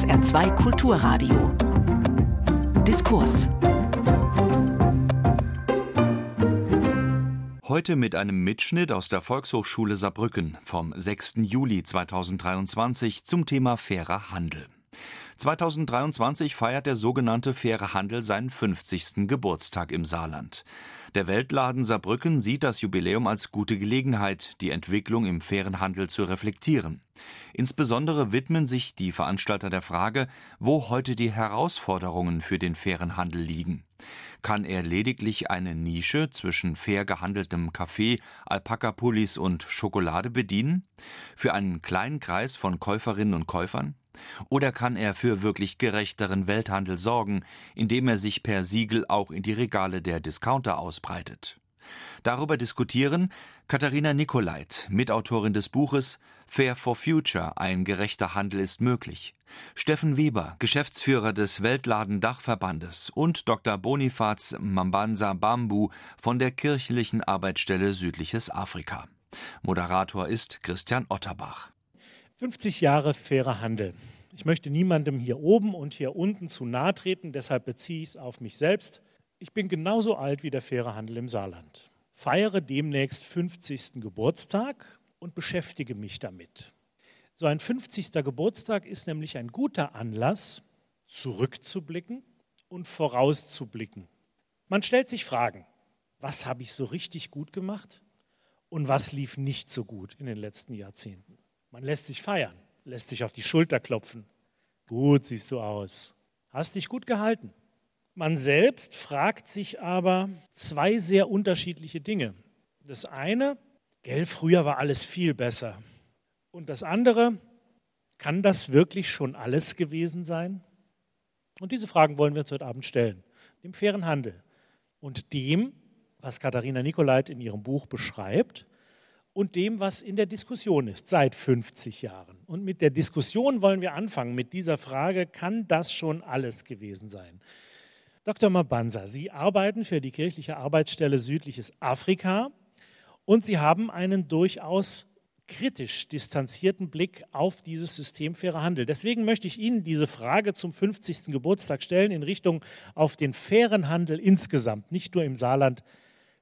SR2 Kulturradio. Diskurs. Heute mit einem Mitschnitt aus der Volkshochschule Saarbrücken vom 6. Juli 2023 zum Thema fairer Handel. 2023 feiert der sogenannte Faire Handel seinen 50. Geburtstag im Saarland. Der Weltladen Saarbrücken sieht das Jubiläum als gute Gelegenheit, die Entwicklung im fairen Handel zu reflektieren. Insbesondere widmen sich die Veranstalter der Frage, wo heute die Herausforderungen für den fairen Handel liegen. Kann er lediglich eine Nische zwischen fair gehandeltem Kaffee, Alpaka-Pullis und Schokolade bedienen? Für einen kleinen Kreis von Käuferinnen und Käufern? Oder kann er für wirklich gerechteren Welthandel sorgen, indem er sich per Siegel auch in die Regale der Discounter ausbreitet? Darüber diskutieren Katharina Nicolait, Mitautorin des Buches Fair for Future, ein gerechter Handel ist möglich, Steffen Weber, Geschäftsführer des Weltladen Dachverbandes und Dr. Bonifaz Mambanza Bambu von der kirchlichen Arbeitsstelle Südliches Afrika. Moderator ist Christian Otterbach. 50 Jahre fairer Handel. Ich möchte niemandem hier oben und hier unten zu nahe treten, deshalb beziehe ich es auf mich selbst. Ich bin genauso alt wie der faire Handel im Saarland, feiere demnächst 50. Geburtstag und beschäftige mich damit. So ein 50. Geburtstag ist nämlich ein guter Anlass, zurückzublicken und vorauszublicken. Man stellt sich Fragen, was habe ich so richtig gut gemacht und was lief nicht so gut in den letzten Jahrzehnten. Man lässt sich feiern, lässt sich auf die Schulter klopfen. Gut siehst du aus. Hast dich gut gehalten. Man selbst fragt sich aber zwei sehr unterschiedliche Dinge. Das eine, gell, früher war alles viel besser. Und das andere, kann das wirklich schon alles gewesen sein? Und diese Fragen wollen wir uns heute Abend stellen. Dem fairen Handel und dem, was Katharina Nicolait in ihrem Buch beschreibt, und dem, was in der Diskussion ist seit 50 Jahren. Und mit der Diskussion wollen wir anfangen, mit dieser Frage, kann das schon alles gewesen sein? Dr. Mabanza, Sie arbeiten für die kirchliche Arbeitsstelle Südliches Afrika und Sie haben einen durchaus kritisch distanzierten Blick auf dieses System fairer Handel. Deswegen möchte ich Ihnen diese Frage zum 50. Geburtstag stellen in Richtung auf den fairen Handel insgesamt, nicht nur im Saarland.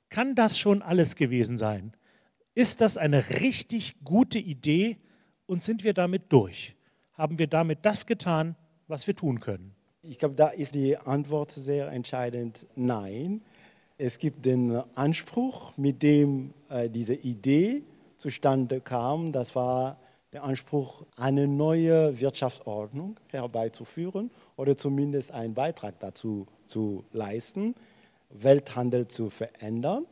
Kann das schon alles gewesen sein? Ist das eine richtig gute Idee und sind wir damit durch? Haben wir damit das getan, was wir tun können? Ich glaube, da ist die Antwort sehr entscheidend nein. Es gibt den Anspruch, mit dem äh, diese Idee zustande kam, das war der Anspruch, eine neue Wirtschaftsordnung herbeizuführen oder zumindest einen Beitrag dazu zu leisten, Welthandel zu verändern.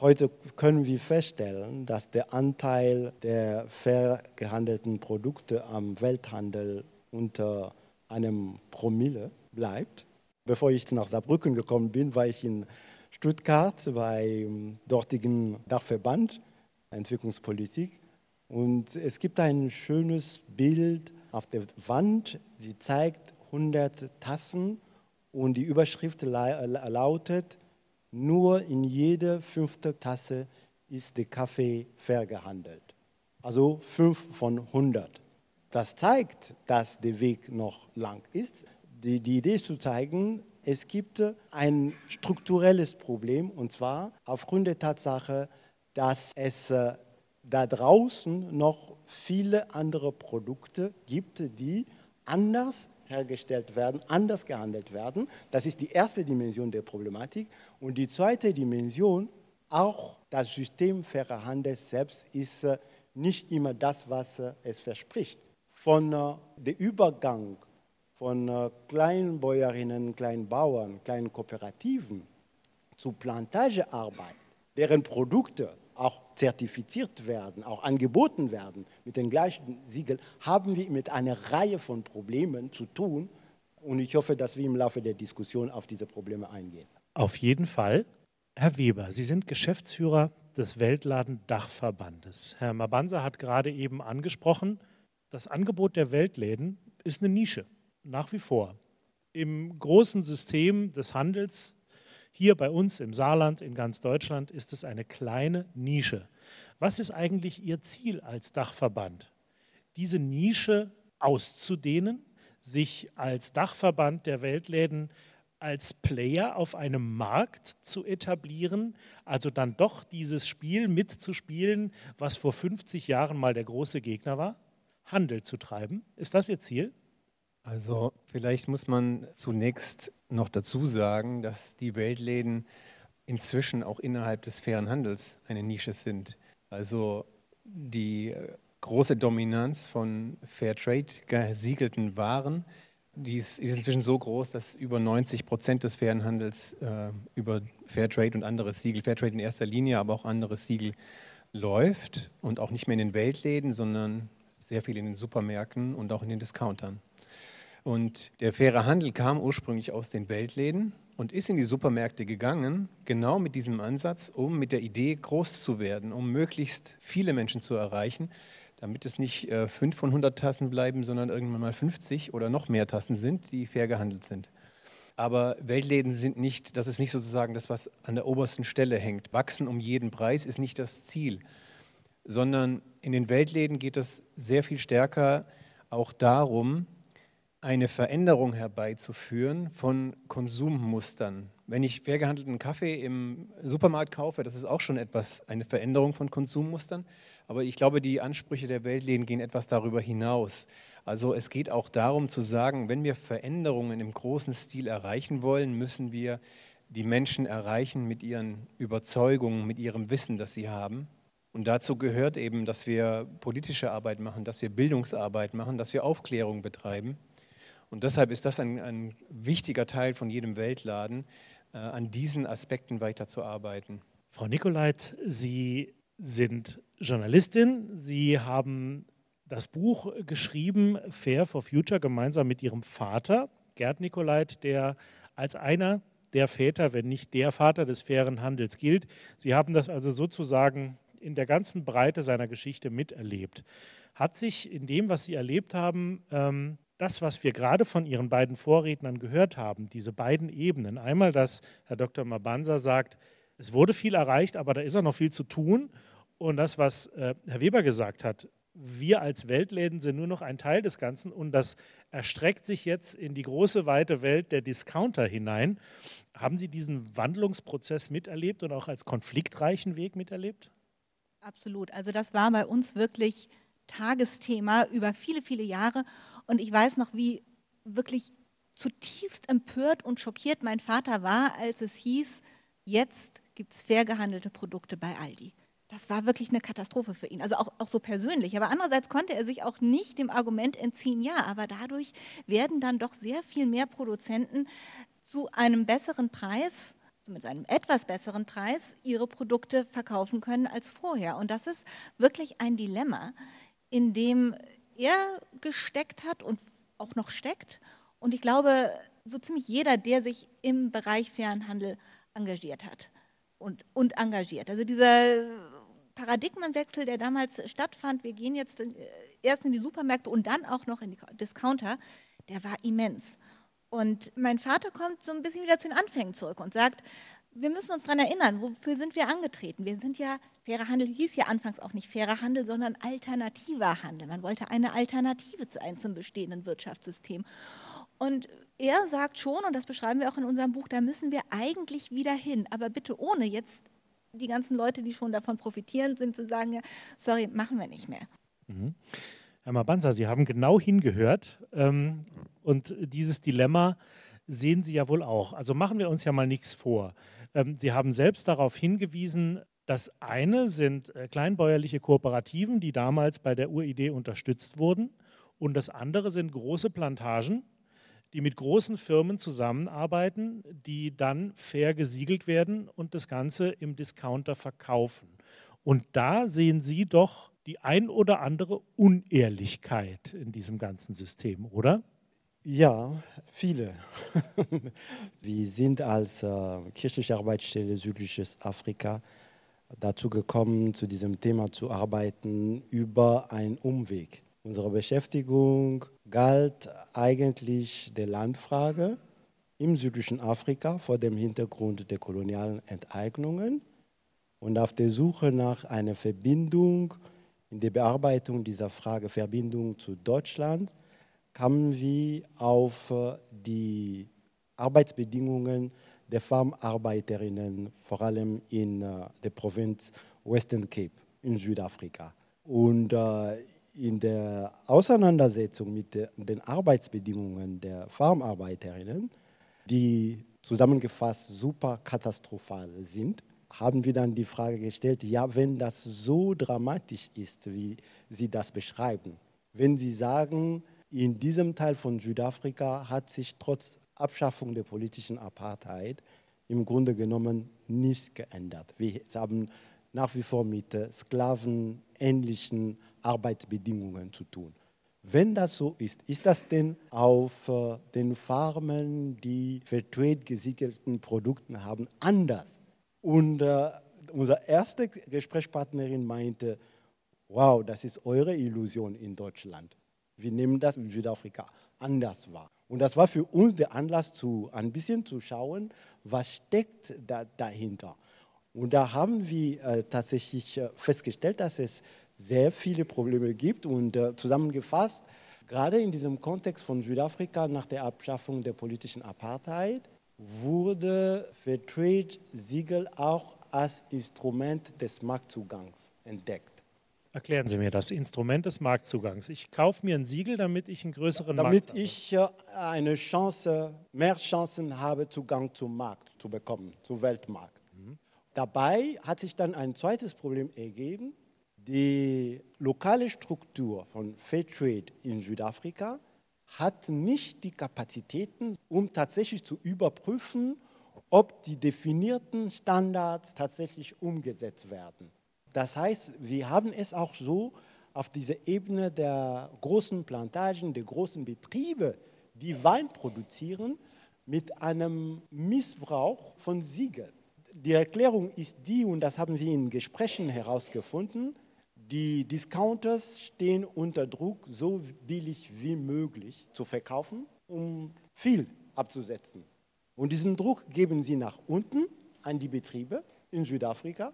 Heute können wir feststellen, dass der Anteil der fair gehandelten Produkte am Welthandel unter einem Promille bleibt. Bevor ich nach Saarbrücken gekommen bin, war ich in Stuttgart beim dortigen Dachverband Entwicklungspolitik. Und es gibt ein schönes Bild auf der Wand. Sie zeigt 100 Tassen und die Überschrift lautet, nur in jeder fünften Tasse ist der Kaffee fair gehandelt. Also fünf von 100. Das zeigt, dass der Weg noch lang ist. Die, die Idee ist zu zeigen, es gibt ein strukturelles Problem und zwar aufgrund der Tatsache, dass es äh, da draußen noch viele andere Produkte gibt, die anders hergestellt werden, anders gehandelt werden. Das ist die erste Dimension der Problematik. Und die zweite Dimension, auch das System fairer Handel selbst ist äh, nicht immer das, was äh, es verspricht. Von äh, der Übergang von Kleinbäuerinnen, Kleinbauern, kleinen Kooperativen zu Plantagearbeit, deren Produkte auch zertifiziert werden, auch angeboten werden mit den gleichen Siegeln, haben wir mit einer Reihe von Problemen zu tun. Und ich hoffe, dass wir im Laufe der Diskussion auf diese Probleme eingehen. Auf jeden Fall. Herr Weber, Sie sind Geschäftsführer des Weltladen Dachverbandes. Herr Mabanza hat gerade eben angesprochen, das Angebot der Weltläden ist eine Nische, nach wie vor. Im großen System des Handels hier bei uns im Saarland, in ganz Deutschland, ist es eine kleine Nische. Was ist eigentlich Ihr Ziel als Dachverband? Diese Nische auszudehnen, sich als Dachverband der Weltläden als Player auf einem Markt zu etablieren, also dann doch dieses Spiel mitzuspielen, was vor 50 Jahren mal der große Gegner war? Handel zu treiben? Ist das Ihr Ziel? Also vielleicht muss man zunächst noch dazu sagen, dass die Weltläden inzwischen auch innerhalb des fairen Handels eine Nische sind. Also die äh, große Dominanz von Fairtrade gesiegelten Waren, die ist, ist, inzwischen so groß, dass über 90 Prozent des fairen Handels äh, über Fairtrade und andere Siegel, Fairtrade in erster Linie, aber auch andere Siegel läuft und auch nicht mehr in den Weltläden, sondern sehr viel in den Supermärkten und auch in den Discountern. Und der faire Handel kam ursprünglich aus den Weltläden und ist in die Supermärkte gegangen, genau mit diesem Ansatz, um mit der Idee groß zu werden, um möglichst viele Menschen zu erreichen, damit es nicht äh, fünf von 100 Tassen bleiben, sondern irgendwann mal 50 oder noch mehr Tassen sind, die fair gehandelt sind. Aber Weltläden sind nicht, das ist nicht sozusagen das, was an der obersten Stelle hängt. Wachsen um jeden Preis ist nicht das Ziel, sondern in den Weltläden geht es sehr viel stärker auch darum, eine Veränderung herbeizuführen von Konsummustern. Wenn ich fair gehandelten Kaffee im Supermarkt kaufe, das ist auch schon etwas, eine Veränderung von Konsummustern. Aber ich glaube, die Ansprüche der Weltläden gehen etwas darüber hinaus. Also es geht auch darum zu sagen, wenn wir Veränderungen im großen Stil erreichen wollen, müssen wir die Menschen erreichen mit ihren Überzeugungen, mit ihrem Wissen, das sie haben. Und dazu gehört eben, dass wir politische Arbeit machen, dass wir Bildungsarbeit machen, dass wir Aufklärung betreiben. Und deshalb ist das ein, ein wichtiger Teil von jedem Weltladen, äh, an diesen Aspekten weiterzuarbeiten. Frau Nikolait, Sie sind Journalistin. Sie haben das Buch geschrieben, Fair for Future, gemeinsam mit Ihrem Vater, Gerd Nikolait, der als einer der Väter, wenn nicht der Vater des fairen Handels gilt. Sie haben das also sozusagen in der ganzen Breite seiner Geschichte miterlebt. Hat sich in dem, was Sie erlebt haben, ähm, das, was wir gerade von Ihren beiden Vorrednern gehört haben, diese beiden Ebenen, einmal, dass Herr Dr. Mabanza sagt, es wurde viel erreicht, aber da ist auch noch viel zu tun. Und das, was äh, Herr Weber gesagt hat, wir als Weltläden sind nur noch ein Teil des Ganzen und das erstreckt sich jetzt in die große, weite Welt der Discounter hinein. Haben Sie diesen Wandlungsprozess miterlebt und auch als konfliktreichen Weg miterlebt? Absolut. Also das war bei uns wirklich Tagesthema über viele, viele Jahre. Und ich weiß noch, wie wirklich zutiefst empört und schockiert mein Vater war, als es hieß, jetzt gibt es fair gehandelte Produkte bei Aldi. Das war wirklich eine Katastrophe für ihn, also auch, auch so persönlich. Aber andererseits konnte er sich auch nicht dem Argument entziehen, ja, aber dadurch werden dann doch sehr viel mehr Produzenten zu einem besseren Preis, mit einem etwas besseren Preis, ihre Produkte verkaufen können als vorher. Und das ist wirklich ein Dilemma, in dem er gesteckt hat und auch noch steckt. Und ich glaube, so ziemlich jeder, der sich im Bereich fairen Handel engagiert hat und, und engagiert. Also dieser Paradigmenwechsel, der damals stattfand, wir gehen jetzt in, erst in die Supermärkte und dann auch noch in die Discounter, der war immens. Und mein Vater kommt so ein bisschen wieder zu den Anfängen zurück und sagt, wir müssen uns daran erinnern, wofür sind wir angetreten? Wir sind ja, fairer Handel hieß ja anfangs auch nicht fairer Handel, sondern alternativer Handel. Man wollte eine Alternative sein zum bestehenden Wirtschaftssystem. Und er sagt schon, und das beschreiben wir auch in unserem Buch, da müssen wir eigentlich wieder hin, aber bitte ohne jetzt die ganzen Leute, die schon davon profitieren, sind zu sagen, ja, sorry, machen wir nicht mehr. Mhm. Herr Mabanza, Sie haben genau hingehört ähm, und dieses Dilemma sehen Sie ja wohl auch. Also machen wir uns ja mal nichts vor. Ähm, Sie haben selbst darauf hingewiesen, das eine sind äh, kleinbäuerliche Kooperativen, die damals bei der Uridee unterstützt wurden. Und das andere sind große Plantagen, die mit großen Firmen zusammenarbeiten, die dann fair gesiegelt werden und das Ganze im Discounter verkaufen. Und da sehen Sie doch die ein oder andere Unehrlichkeit in diesem ganzen System, oder? Ja, viele. Wir sind als äh, kirchliche Arbeitsstelle Südliches Afrika dazu gekommen, zu diesem Thema zu arbeiten über einen Umweg. Unsere Beschäftigung galt eigentlich der Landfrage im südlichen Afrika vor dem Hintergrund der kolonialen Enteignungen und auf der Suche nach einer Verbindung in der Bearbeitung dieser Frage Verbindung zu Deutschland kamen wir auf äh, die Arbeitsbedingungen der Farmarbeiterinnen, vor allem in äh, der Provinz Western Cape in Südafrika. Und äh, in der Auseinandersetzung mit den Arbeitsbedingungen der Farmarbeiterinnen, die zusammengefasst super katastrophal sind, haben wir dann die Frage gestellt, ja, wenn das so dramatisch ist, wie Sie das beschreiben, wenn Sie sagen, in diesem Teil von Südafrika hat sich trotz Abschaffung der politischen Apartheid im Grunde genommen nichts geändert. Wir haben nach wie vor mit sklavenähnlichen Arbeitsbedingungen zu tun. Wenn das so ist, ist das denn auf äh, den Farmen, die Fairtrade gesiegelten Produkte haben, anders? Und äh, unsere erste Gesprächspartnerin meinte, wow, das ist eure Illusion in Deutschland. Wir nehmen das in Südafrika anders wahr. Und das war für uns der Anlass, zu, ein bisschen zu schauen, was steckt da, dahinter. Und da haben wir äh, tatsächlich äh, festgestellt, dass es sehr viele Probleme gibt. Und äh, zusammengefasst, gerade in diesem Kontext von Südafrika nach der Abschaffung der politischen Apartheid, wurde Fairtrade-Siegel auch als Instrument des Marktzugangs entdeckt. Erklären Sie mir das Instrument des Marktzugangs. Ich kaufe mir ein Siegel, damit ich einen größeren damit Markt. Damit ich äh, eine Chance, mehr Chancen habe, Zugang zum Markt zu bekommen, zum Weltmarkt. Mhm. Dabei hat sich dann ein zweites Problem ergeben. Die lokale Struktur von Fairtrade in Südafrika hat nicht die Kapazitäten, um tatsächlich zu überprüfen, ob die definierten Standards tatsächlich umgesetzt werden. Das heißt, wir haben es auch so auf dieser Ebene der großen Plantagen, der großen Betriebe, die Wein produzieren, mit einem Missbrauch von Siegeln. Die Erklärung ist die, und das haben wir in Gesprächen herausgefunden, die Discounters stehen unter Druck, so billig wie möglich zu verkaufen, um viel abzusetzen. Und diesen Druck geben sie nach unten an die Betriebe in Südafrika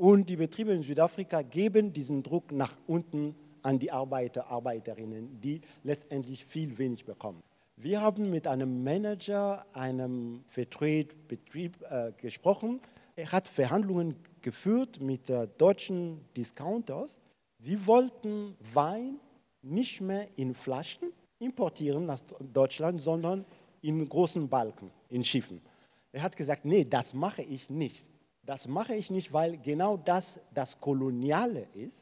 und die Betriebe in Südafrika geben diesen Druck nach unten an die Arbeiter, Arbeiterinnen, die letztendlich viel wenig bekommen. Wir haben mit einem Manager einem Vertrade-Betrieb äh, gesprochen. Er hat Verhandlungen geführt mit äh, deutschen Discounters. Sie wollten Wein nicht mehr in Flaschen importieren nach Deutschland, sondern in großen Balken, in Schiffen. Er hat gesagt, nee, das mache ich nicht. Das mache ich nicht, weil genau das das Koloniale ist.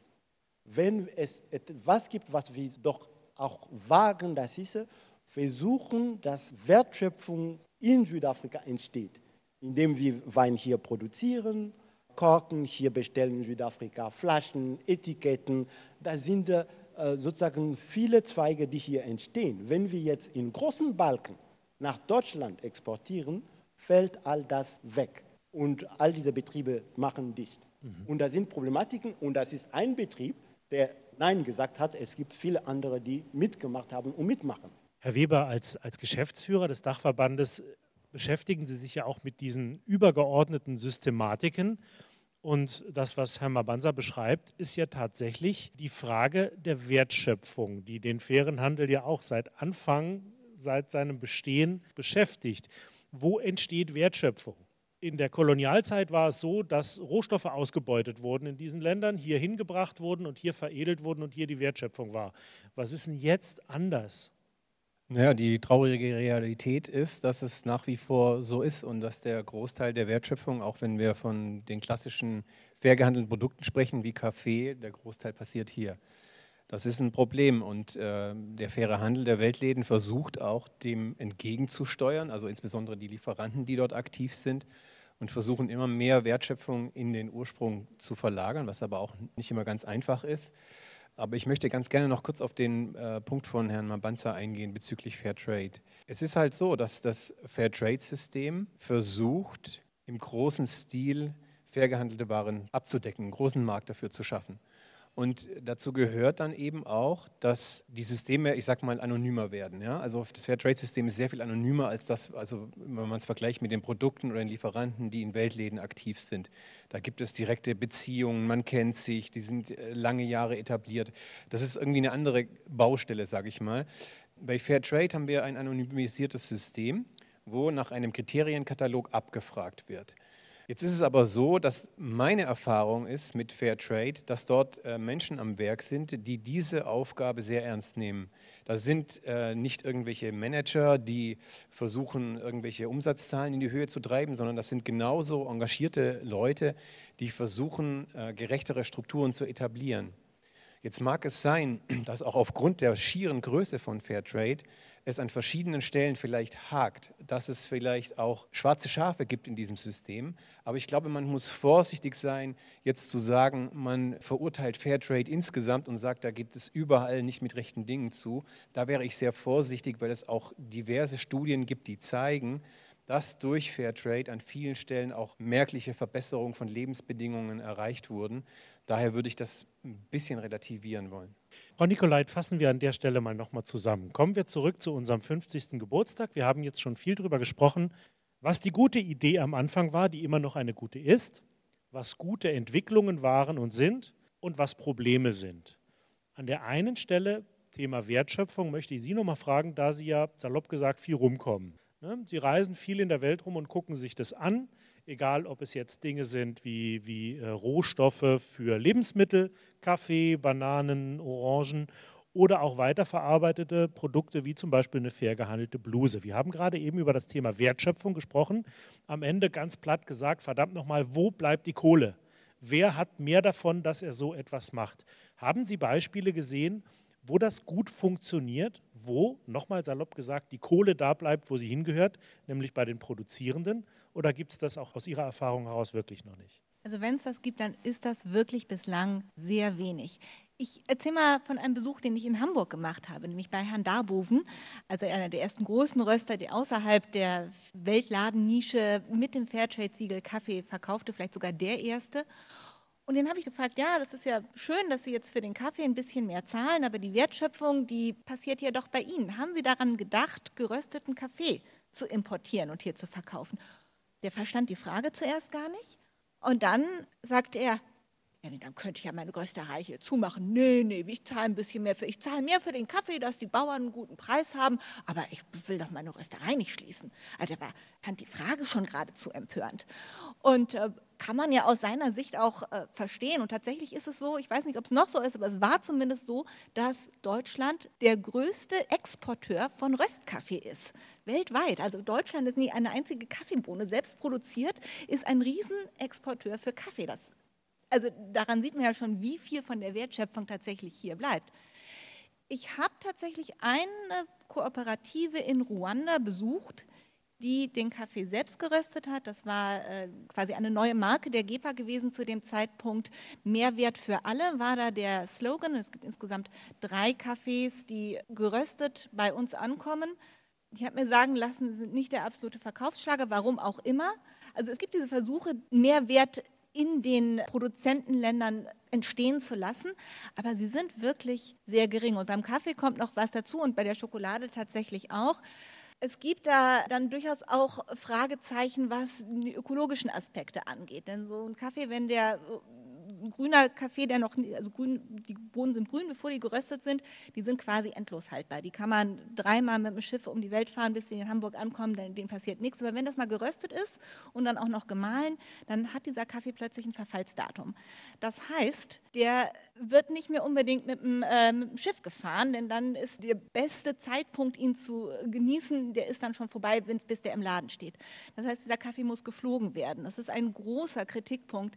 Wenn es etwas gibt, was wir doch auch wagen, das ist, versuchen, dass Wertschöpfung in Südafrika entsteht, indem wir Wein hier produzieren, Korken hier bestellen in Südafrika, Flaschen, Etiketten. Da sind äh, sozusagen viele Zweige, die hier entstehen. Wenn wir jetzt in großen Balken nach Deutschland exportieren, fällt all das weg und all diese Betriebe machen dicht. Mhm. Und da sind Problematiken und das ist ein Betrieb, der Nein gesagt hat. Es gibt viele andere, die mitgemacht haben und mitmachen. Herr Weber, als, als Geschäftsführer des Dachverbandes beschäftigen Sie sich ja auch mit diesen übergeordneten Systematiken. Und das, was Herr Mabanza beschreibt, ist ja tatsächlich die Frage der Wertschöpfung, die den fairen Handel ja auch seit Anfang, seit seinem Bestehen beschäftigt. Wo entsteht Wertschöpfung? In der Kolonialzeit war es so, dass Rohstoffe ausgebeutet wurden in diesen Ländern, hier hingebracht wurden und hier veredelt wurden und hier die Wertschöpfung war. Was ist denn jetzt anders? Naja, die traurige Realität ist, dass es nach wie vor so ist und dass der Großteil der Wertschöpfung, auch wenn wir von den klassischen fair gehandelten Produkten sprechen, wie Kaffee, der Großteil passiert hier. Das ist ein Problem und äh, der faire Handel der Weltläden versucht auch dem entgegenzusteuern, also insbesondere die Lieferanten, die dort aktiv sind und versuchen immer mehr Wertschöpfung in den Ursprung zu verlagern, was aber auch nicht immer ganz einfach ist. Aber ich möchte ganz gerne noch kurz auf den äh, Punkt von Herrn Mabanza eingehen bezüglich Fairtrade. Es ist halt so, dass das Fairtrade-System versucht, im großen Stil fair gehandelte Waren abzudecken, einen großen Markt dafür zu schaffen. Und dazu gehört dann eben auch, dass die Systeme, ich sag mal, anonymer werden. Ja? Also das Fairtrade-System ist sehr viel anonymer als das, also wenn man es vergleicht mit den Produkten oder den Lieferanten, die in Weltläden aktiv sind. Da gibt es direkte Beziehungen, man kennt sich, die sind äh, lange Jahre etabliert. Das ist irgendwie eine andere Baustelle, sage ich mal. Bei Fairtrade haben wir ein anonymisiertes System, wo nach einem Kriterienkatalog abgefragt wird. Jetzt ist es aber so, dass meine Erfahrung ist mit Fairtrade, dass dort äh, Menschen am Werk sind, die diese Aufgabe sehr ernst nehmen. Das sind äh, nicht irgendwelche Manager, die versuchen, irgendwelche Umsatzzahlen in die Höhe zu treiben, sondern das sind genauso engagierte Leute, die versuchen, äh, gerechtere Strukturen zu etablieren. Jetzt mag es sein, dass auch aufgrund der schieren Größe von Fairtrade es an verschiedenen Stellen vielleicht hakt, dass es vielleicht auch schwarze Schafe gibt in diesem System. Aber ich glaube, man muss vorsichtig sein, jetzt zu sagen, man verurteilt Fairtrade insgesamt und sagt, da gibt es überall nicht mit rechten Dingen zu. Da wäre ich sehr vorsichtig, weil es auch diverse Studien gibt, die zeigen, dass durch Fairtrade an vielen Stellen auch merkliche Verbesserungen von Lebensbedingungen erreicht wurden. Daher würde ich das ein bisschen relativieren wollen. Frau Nikolait, fassen wir an der Stelle mal nochmal zusammen. Kommen wir zurück zu unserem 50. Geburtstag. Wir haben jetzt schon viel darüber gesprochen, was die gute Idee am Anfang war, die immer noch eine gute ist, was gute Entwicklungen waren und sind und was Probleme sind. An der einen Stelle, Thema Wertschöpfung, möchte ich Sie nochmal fragen, da Sie ja salopp gesagt viel rumkommen. Ne? Sie reisen viel in der Welt rum und gucken sich das an egal ob es jetzt Dinge sind wie, wie äh, Rohstoffe für Lebensmittel, Kaffee, Bananen, Orangen oder auch weiterverarbeitete Produkte wie zum Beispiel eine fair gehandelte Bluse. Wir haben gerade eben über das Thema Wertschöpfung gesprochen. Am Ende ganz platt gesagt, verdammt nochmal, wo bleibt die Kohle? Wer hat mehr davon, dass er so etwas macht? Haben Sie Beispiele gesehen, wo das gut funktioniert, wo, nochmal salopp gesagt, die Kohle da bleibt, wo sie hingehört, nämlich bei den Produzierenden? Oder gibt es das auch aus Ihrer Erfahrung heraus wirklich noch nicht? Also wenn es das gibt, dann ist das wirklich bislang sehr wenig. Ich erzähle mal von einem Besuch, den ich in Hamburg gemacht habe, nämlich bei Herrn Darboven, also einer der ersten großen Röster, der außerhalb der Weltladennische mit dem Fairtrade-Siegel Kaffee verkaufte, vielleicht sogar der erste. Und den habe ich gefragt, ja, das ist ja schön, dass Sie jetzt für den Kaffee ein bisschen mehr zahlen, aber die Wertschöpfung, die passiert ja doch bei Ihnen. Haben Sie daran gedacht, gerösteten Kaffee zu importieren und hier zu verkaufen? Der verstand die Frage zuerst gar nicht. Und dann sagte er, ja, dann könnte ich ja meine Rösterei hier zumachen. Nee, nee, ich zahle ein bisschen mehr für, ich zahle mehr für den Kaffee, dass die Bauern einen guten Preis haben, aber ich will doch meine Rösterei nicht schließen. Also er fand die Frage schon geradezu empörend. Und äh, kann man ja aus seiner Sicht auch äh, verstehen. Und tatsächlich ist es so, ich weiß nicht, ob es noch so ist, aber es war zumindest so, dass Deutschland der größte Exporteur von Röstkaffee ist weltweit. Also Deutschland ist nie eine einzige Kaffeebohne selbst produziert, ist ein Riesenexporteur für Kaffee. Das, also daran sieht man ja schon, wie viel von der Wertschöpfung tatsächlich hier bleibt. Ich habe tatsächlich eine Kooperative in Ruanda besucht, die den Kaffee selbst geröstet hat. Das war äh, quasi eine neue Marke der GEPA gewesen zu dem Zeitpunkt. Mehrwert für alle war da der Slogan. Es gibt insgesamt drei Kaffees, die geröstet bei uns ankommen ich habe mir sagen lassen, sie sind nicht der absolute Verkaufsschlager, warum auch immer. Also es gibt diese Versuche, Mehrwert in den Produzentenländern entstehen zu lassen, aber sie sind wirklich sehr gering. Und beim Kaffee kommt noch was dazu und bei der Schokolade tatsächlich auch. Es gibt da dann durchaus auch Fragezeichen, was die ökologischen Aspekte angeht. Denn so ein Kaffee, wenn der grüner Kaffee, der noch, also grün, die Bohnen sind grün, bevor die geröstet sind, die sind quasi endlos haltbar. Die kann man dreimal mit dem Schiff um die Welt fahren, bis sie in Hamburg ankommen, dann, denen passiert nichts. Aber wenn das mal geröstet ist und dann auch noch gemahlen, dann hat dieser Kaffee plötzlich ein Verfallsdatum. Das heißt, der wird nicht mehr unbedingt mit dem, äh, mit dem Schiff gefahren, denn dann ist der beste Zeitpunkt, ihn zu genießen, der ist dann schon vorbei, bis der im Laden steht. Das heißt, dieser Kaffee muss geflogen werden. Das ist ein großer Kritikpunkt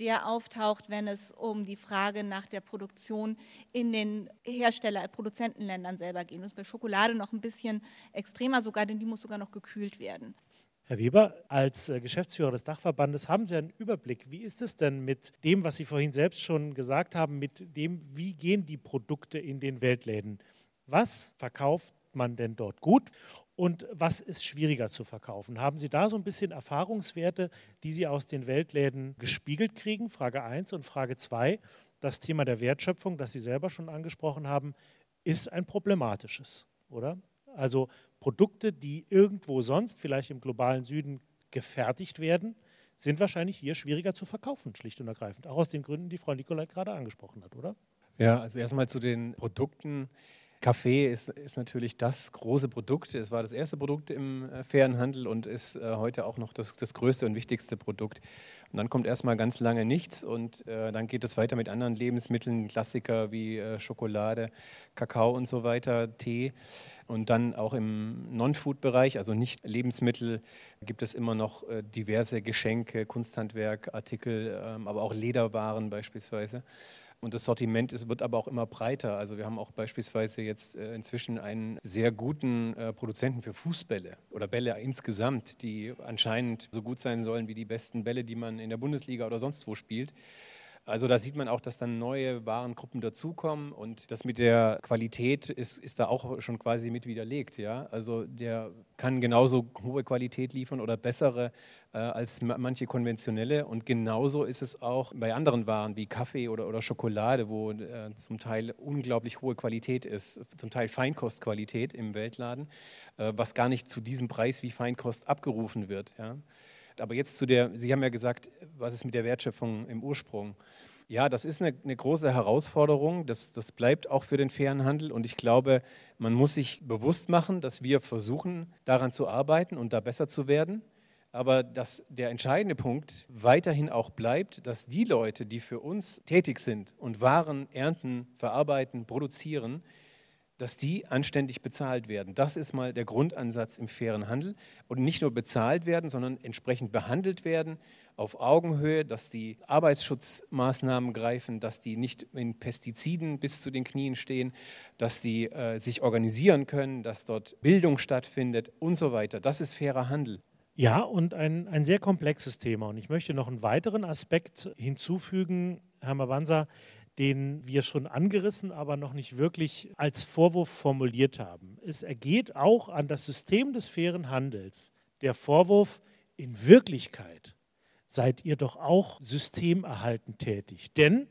der auftaucht, wenn es um die Frage nach der Produktion in den Hersteller-, Produzentenländern selber geht. Das ist bei Schokolade noch ein bisschen extremer sogar, denn die muss sogar noch gekühlt werden. Herr Weber, als äh, Geschäftsführer des Dachverbandes haben Sie einen Überblick. Wie ist es denn mit dem, was Sie vorhin selbst schon gesagt haben, mit dem, wie gehen die Produkte in den Weltläden? Was verkauft man denn dort gut und was ist schwieriger zu verkaufen? Haben Sie da so ein bisschen Erfahrungswerte, die Sie aus den Weltläden gespiegelt kriegen? Frage 1 und Frage 2. Das Thema der Wertschöpfung, das Sie selber schon angesprochen haben, ist ein problematisches, oder? Also Produkte, die irgendwo sonst, vielleicht im globalen Süden, gefertigt werden, sind wahrscheinlich hier schwieriger zu verkaufen, schlicht und ergreifend. Auch aus den Gründen, die Frau Nicolai gerade angesprochen hat, oder? Ja, also erstmal zu den Produkten Kaffee ist, ist, natürlich das große Produkt. Es war das erste Produkt im äh, fairen Handel und ist äh, heute auch noch das, das, größte und wichtigste Produkt. Und dann kommt erstmal ganz lange nichts und äh, dann geht es weiter mit anderen Lebensmitteln, Klassiker wie äh, Schokolade, Kakao und so weiter, Tee. Und dann auch im Non-Food-Bereich, also nicht Lebensmittel, gibt es immer noch äh, diverse Geschenke, Kunsthandwerkartikel, ähm, aber auch Lederwaren beispielsweise. Und das Sortiment ist, wird aber auch immer breiter. Also wir haben auch beispielsweise jetzt äh, inzwischen einen sehr guten äh, Produzenten für Fußbälle oder Bälle insgesamt, die anscheinend so gut sein sollen wie die besten Bälle, die man in der Bundesliga oder sonst wo spielt. Also da sieht man auch, dass dann neue Warengruppen dazukommen und das mit der Qualität ist, ist da auch schon quasi mit widerlegt. Ja? Also der kann genauso hohe Qualität liefern oder bessere äh, als manche konventionelle und genauso ist es auch bei anderen Waren wie Kaffee oder, oder Schokolade, wo äh, zum Teil unglaublich hohe Qualität ist, zum Teil Feinkostqualität im Weltladen, äh, was gar nicht zu diesem Preis wie Feinkost abgerufen wird. Ja? Aber jetzt zu der, Sie haben ja gesagt, was ist mit der Wertschöpfung im Ursprung? Ja, das ist eine, eine, große Herausforderung. Das, das bleibt auch für den fairen Handel. Und ich glaube, man muss sich bewusst machen, dass wir versuchen, daran zu arbeiten und da besser zu werden. Aber dass der entscheidende Punkt weiterhin auch bleibt, dass die Leute, die für uns tätig sind und Waren ernten, verarbeiten, produzieren, dass die anständig bezahlt werden. Das ist mal der Grundansatz im fairen Handel. Und nicht nur bezahlt werden, sondern entsprechend behandelt werden auf Augenhöhe, dass die Arbeitsschutzmaßnahmen greifen, dass die nicht in Pestiziden bis zu den Knien stehen, dass die äh, sich organisieren können, dass dort Bildung stattfindet und so weiter. Das ist fairer Handel. Ja, und ein, ein sehr komplexes Thema. Und ich möchte noch einen weiteren Aspekt hinzufügen, Herr Mabanza den wir schon angerissen, aber noch nicht wirklich als Vorwurf formuliert haben. Es ergeht auch an das System des fairen Handels der Vorwurf, in Wirklichkeit seid ihr doch auch systemerhaltend tätig. Denn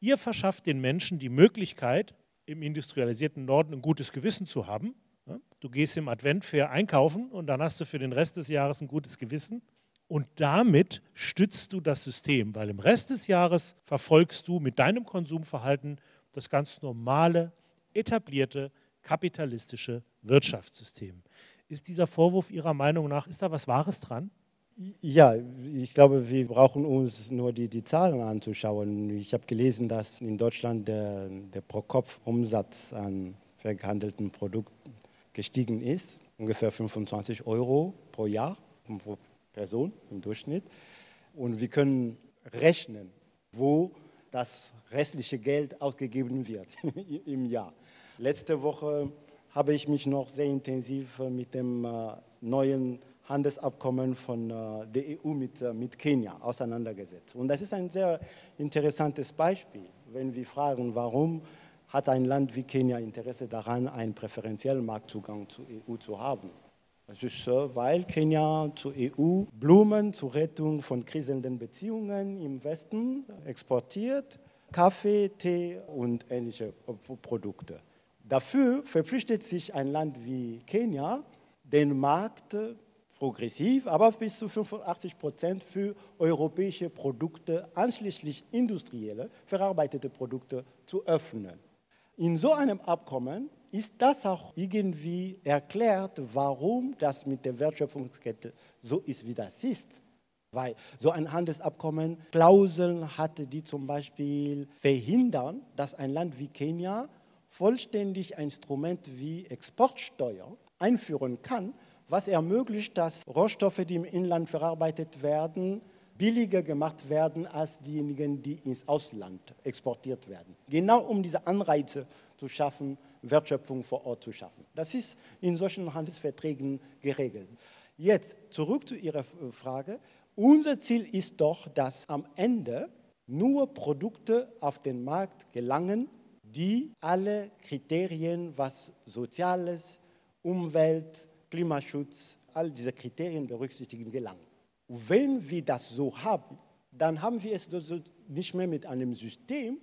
ihr verschafft den Menschen die Möglichkeit, im industrialisierten Norden ein gutes Gewissen zu haben. Du gehst im Advent fair einkaufen und dann hast du für den Rest des Jahres ein gutes Gewissen. Und damit stützt du das System, weil im Rest des Jahres verfolgst du mit deinem Konsumverhalten das ganz normale, etablierte, kapitalistische Wirtschaftssystem. Ist dieser Vorwurf Ihrer Meinung nach, ist da was Wahres dran? Ja, ich glaube, wir brauchen uns nur die, die Zahlen anzuschauen. Ich habe gelesen, dass in Deutschland der, der Pro-Kopf-Umsatz an verhandelten Produkten gestiegen ist, ungefähr 25 Euro pro Jahr Person im Durchschnitt. Und wir können rechnen, wo das restliche Geld ausgegeben wird im Jahr. Letzte Woche habe ich mich noch sehr intensiv mit dem äh, neuen Handelsabkommen von äh, der EU mit, äh, mit Kenia auseinandergesetzt. Und das ist ein sehr interessantes Beispiel, wenn wir fragen, warum hat ein Land wie Kenia Interesse daran, einen präferentiellen Marktzugang zur EU zu haben. Das ist so, weil Kenia zur EU Blumen zur Rettung von kriselnden Beziehungen im Westen exportiert, Kaffee, Tee und ähnliche Produkte. Dafür verpflichtet sich ein Land wie Kenia, den Markt progressiv, aber bis zu 85 Prozent für europäische Produkte, einschließlich industrielle, verarbeitete Produkte zu öffnen. In so einem Abkommen ist das auch irgendwie erklärt, warum das mit der Wertschöpfungskette so ist, wie das ist. Weil so ein Handelsabkommen Klauseln hatte, die zum Beispiel verhindern, dass ein Land wie Kenia vollständig ein Instrument wie Exportsteuer einführen kann, was ermöglicht, dass Rohstoffe, die im Inland verarbeitet werden, billiger gemacht werden als diejenigen, die ins Ausland exportiert werden. Genau um diese Anreize zu schaffen, Wertschöpfung vor Ort zu schaffen. Das ist in solchen Handelsverträgen geregelt. Jetzt zurück zu Ihrer Frage. Unser Ziel ist doch, dass am Ende nur Produkte auf den Markt gelangen, die alle Kriterien, was Soziales, Umwelt, Klimaschutz, all diese Kriterien berücksichtigen, gelangen. Wenn wir das so haben, dann haben wir es nicht mehr mit einem System,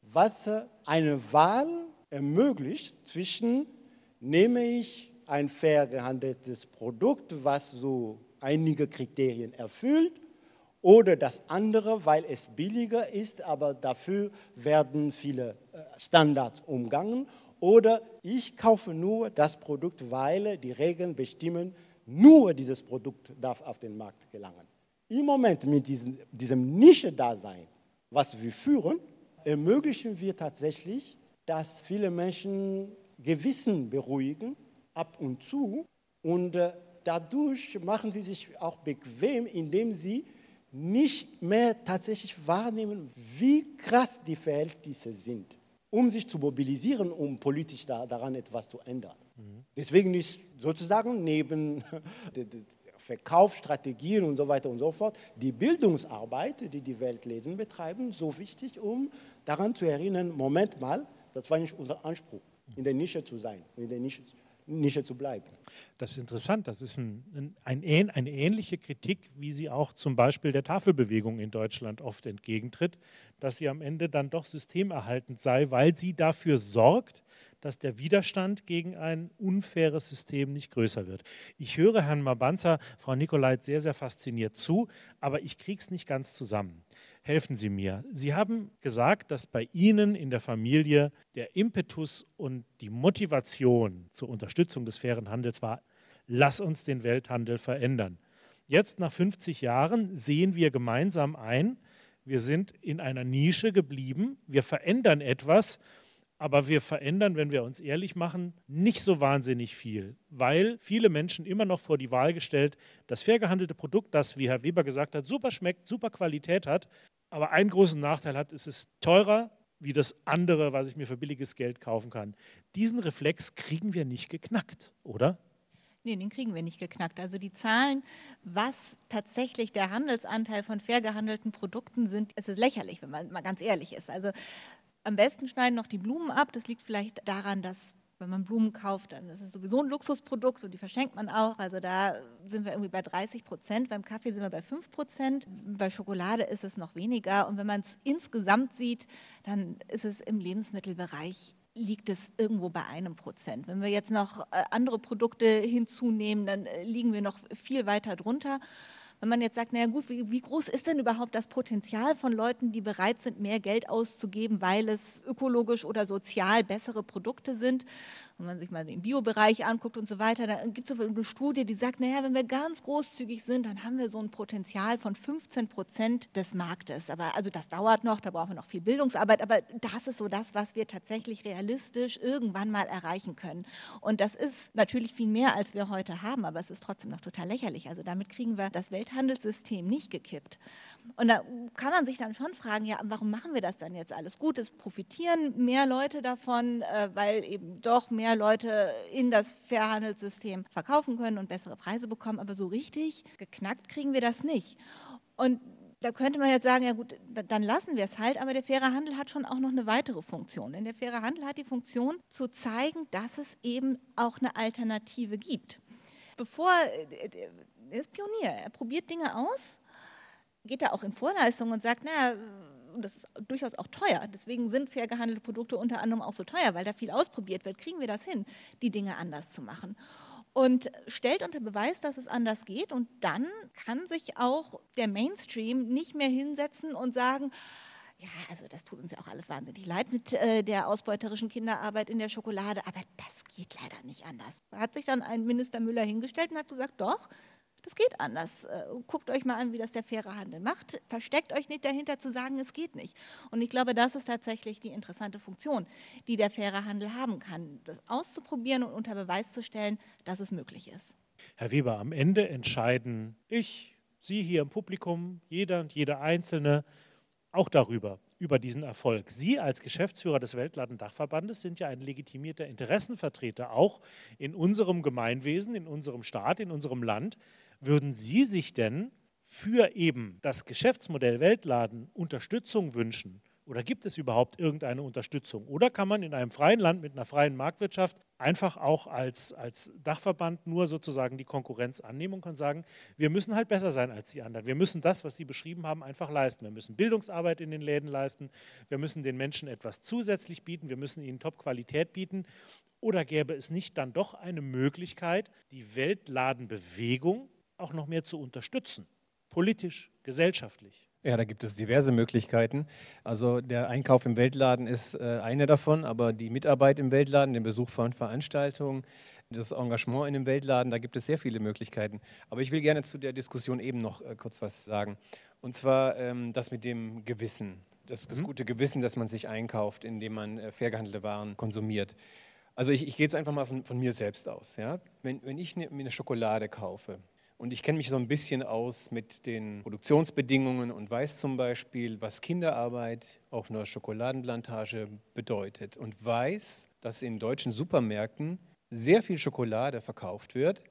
was eine Wahl ermöglicht zwischen, nehme ich ein fair gehandeltes Produkt, was so einige Kriterien erfüllt, oder das andere, weil es billiger ist, aber dafür werden viele äh, Standards umgangen, Oder ich kaufe nur das Produkt, weil die Regeln bestimmen, nur dieses Produkt darf auf den Markt gelangen. Im Moment mit diesem, diesem Nische-Dasein, was wir führen, ermöglichen wir tatsächlich, dass viele Menschen Gewissen beruhigen, ab und zu. Und äh, dadurch machen sie sich auch bequem, indem sie nicht mehr tatsächlich wahrnehmen, wie krass die Verhältnisse sind, um sich zu mobilisieren, um politisch da, daran etwas zu ändern. Mhm. Deswegen ist sozusagen neben Verkaufsstrategien und so weiter und so fort die Bildungsarbeit, die die Weltläden betreiben, so wichtig, um daran zu erinnern, Moment mal, das war nicht unser Anspruch, in der Nische zu sein, in der Nische Nische zu bleiben. Das ist interessant. Das ist ein, ein, eine ähnliche Kritik, wie sie auch zum Beispiel der Tafelbewegung in Deutschland oft entgegentritt, dass sie am Ende dann doch systemerhaltend sei, weil sie dafür sorgt, dass der Widerstand gegen ein unfaires System nicht größer wird. Ich höre Herrn Mabanza, Frau Nikolait sehr, sehr fasziniert zu, aber ich kriege es nicht ganz zusammen. Helfen Sie mir. Sie haben gesagt, dass bei Ihnen in der Familie der Impetus und die Motivation zur Unterstützung des fairen Handels war, lass uns den Welthandel verändern. Jetzt nach 50 Jahren sehen wir gemeinsam ein, wir sind in einer Nische geblieben, wir verändern etwas, aber wir verändern, wenn wir uns ehrlich machen, nicht so wahnsinnig viel, weil viele Menschen immer noch vor die Wahl gestellt, das fair gehandelte Produkt, das, wie Herr Weber gesagt hat, super schmeckt, super Qualität hat, aber einen großen Nachteil hat, es ist teurer wie das andere, was ich mir für billiges Geld kaufen kann. Diesen Reflex kriegen wir nicht geknackt, oder? Nee, den kriegen wir nicht geknackt. Also die Zahlen, was tatsächlich der Handelsanteil von fair gehandelten Produkten sind, es ist lächerlich, wenn man mal ganz ehrlich ist. Also am besten schneiden noch die Blumen ab. Das liegt vielleicht daran, dass wenn man Blumen kauft, dann ist es sowieso ein Luxusprodukt und die verschenkt man auch. Also da sind wir irgendwie bei 30 Prozent. Beim Kaffee sind wir bei 5 Prozent. Bei Schokolade ist es noch weniger. Und wenn man es insgesamt sieht, dann ist es im Lebensmittelbereich liegt es irgendwo bei einem Prozent. Wenn wir jetzt noch äh, andere Produkte hinzunehmen, dann äh, liegen wir noch viel weiter drunter. Wenn man jetzt sagt, naja gut, wie, wie, groß ist denn überhaupt das Potenzial von Leuten, die bereit sind, mehr Geld auszugeben, weil es ökologisch oder sozial bessere Produkte sind? Wenn man sich mal den Biobereich anguckt und so weiter, da gibt es eine Studie, die sagt, naja, wenn wir ganz großzügig sind, dann haben wir so ein Potenzial von 15 Prozent des Marktes. Aber also das dauert noch, da brauchen wir noch viel Bildungsarbeit, aber das ist so das, was wir tatsächlich realistisch irgendwann mal erreichen können. Und das ist natürlich viel mehr, als wir heute haben, aber es ist trotzdem noch total lächerlich. Also damit kriegen wir das Welthandelssystem nicht gekippt. Und da kann man sich dann schon fragen, ja, warum machen wir das dann jetzt alles? Gut, es profitieren mehr Leute davon, äh, weil eben doch mehr Leute in das Fairhandelssystem verkaufen können und bessere Preise bekommen, aber so richtig geknackt kriegen wir das nicht. Und da könnte man jetzt sagen, ja gut, dann lassen wir es halt, aber der faire Handel hat schon auch noch eine weitere Funktion. Denn der faire Handel hat die Funktion zu zeigen, dass es eben auch eine Alternative gibt. Bevor, äh, er ist Pionier, er probiert Dinge aus geht da auch in Vorleistung und sagt, naja, das ist durchaus auch teuer. Deswegen sind fair gehandelte Produkte unter anderem auch so teuer, weil da viel ausprobiert wird. Kriegen wir das hin, die Dinge anders zu machen? Und stellt unter Beweis, dass es anders geht. Und dann kann sich auch der Mainstream nicht mehr hinsetzen und sagen, ja, also das tut uns ja auch alles wahnsinnig leid mit äh, der ausbeuterischen Kinderarbeit in der Schokolade, aber das geht leider nicht anders. Hat sich dann ein Minister Müller hingestellt und hat gesagt, doch, das geht anders. Äh, guckt euch mal an, wie das der faire Handel macht. Versteckt euch nicht dahinter zu sagen, es geht nicht. Und ich glaube, das ist tatsächlich die interessante Funktion, die der faire Handel haben kann, das auszuprobieren und unter Beweis zu stellen, dass es möglich ist. Herr Weber, am Ende entscheiden ich, Sie hier im Publikum, jeder und jede Einzelne auch darüber, über diesen Erfolg. Sie als Geschäftsführer des Weltladendachverbandes sind ja ein legitimierter Interessenvertreter auch in unserem Gemeinwesen, in unserem Staat, in unserem Land. Würden Sie sich denn für eben das Geschäftsmodell Weltladen Unterstützung wünschen? Oder gibt es überhaupt irgendeine Unterstützung? Oder kann man in einem freien Land mit einer freien Marktwirtschaft einfach auch als, als Dachverband nur sozusagen die Konkurrenz annehmen und kann sagen, wir müssen halt besser sein als die anderen. Wir müssen das, was Sie beschrieben haben, einfach leisten. Wir müssen Bildungsarbeit in den Läden leisten. Wir müssen den Menschen etwas zusätzlich bieten. Wir müssen ihnen Top-Qualität bieten. Oder gäbe es nicht dann doch eine Möglichkeit, die Weltladenbewegung auch noch mehr zu unterstützen, politisch, gesellschaftlich. Ja, da gibt es diverse Möglichkeiten. Also der Einkauf im Weltladen ist äh, eine davon, aber die Mitarbeit im Weltladen, den Besuch von Veranstaltungen, das Engagement in dem Weltladen, da gibt es sehr viele Möglichkeiten. Aber ich will gerne zu der Diskussion eben noch äh, kurz was sagen. Und zwar ähm, das mit dem Gewissen, das, das mhm. gute Gewissen, dass man sich einkauft, indem man äh, fair gehandelte Waren konsumiert. Also ich, ich gehe jetzt einfach mal von, von, mir selbst aus. Ja? Wenn, wenn ich ne, mir eine Schokolade kaufe, und ich kenne mich so ein bisschen aus mit den Produktionsbedingungen und weiß zum Beispiel, was Kinderarbeit auf einer Schokoladenplantage bedeutet. Und weiß, dass in deutschen Supermärkten sehr viel Schokolade verkauft wird,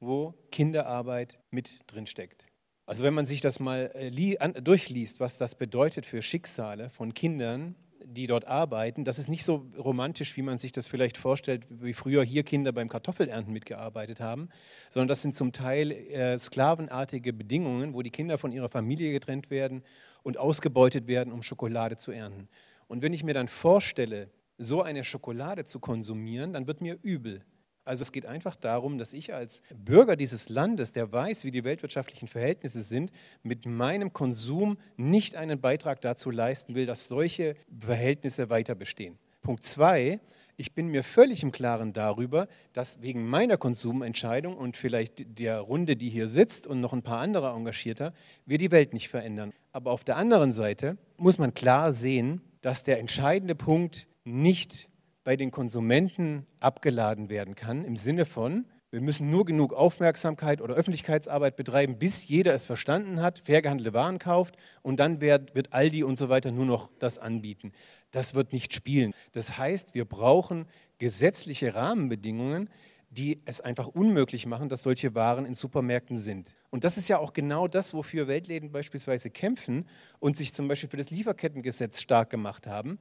wo Kinderarbeit mit drin steckt. Also wenn man sich das mal äh, durchliest, was das bedeutet für Schicksale von Kindern, die dort arbeiten, das ist nicht so romantisch, wie man sich das vielleicht vorstellt, wie früher hier Kinder beim Kartoffelernten mitgearbeitet haben, sondern das sind zum Teil äh, sklavenartige Bedingungen, wo die Kinder von ihrer Familie getrennt werden und ausgebeutet werden, um Schokolade zu ernten. Und wenn ich mir dann vorstelle, so eine Schokolade zu konsumieren, dann wird mir übel. Also es geht einfach darum, dass ich als Bürger dieses Landes, der weiß, wie die weltwirtschaftlichen Verhältnisse sind, mit meinem Konsum nicht einen Beitrag dazu leisten will, dass solche Verhältnisse weiter bestehen. Punkt zwei, ich bin mir völlig im Klaren darüber, dass wegen meiner Konsumentscheidung und vielleicht der Runde, die hier sitzt und noch ein paar andere Engagierter, wir die Welt nicht verändern. Aber auf der anderen Seite muss man klar sehen, dass der entscheidende Punkt nicht bei den Konsumenten abgeladen werden kann, im Sinne von, wir müssen nur genug Aufmerksamkeit oder Öffentlichkeitsarbeit betreiben, bis jeder es verstanden hat, fair gehandelte Waren kauft und dann wird, wird Aldi und so weiter nur noch das anbieten. Das wird nicht spielen. Das heißt, wir brauchen gesetzliche Rahmenbedingungen, die es einfach unmöglich machen, dass solche Waren in Supermärkten sind. Und das ist ja auch genau das, wofür Weltläden beispielsweise kämpfen und sich zum Beispiel für das Lieferkettengesetz stark gemacht haben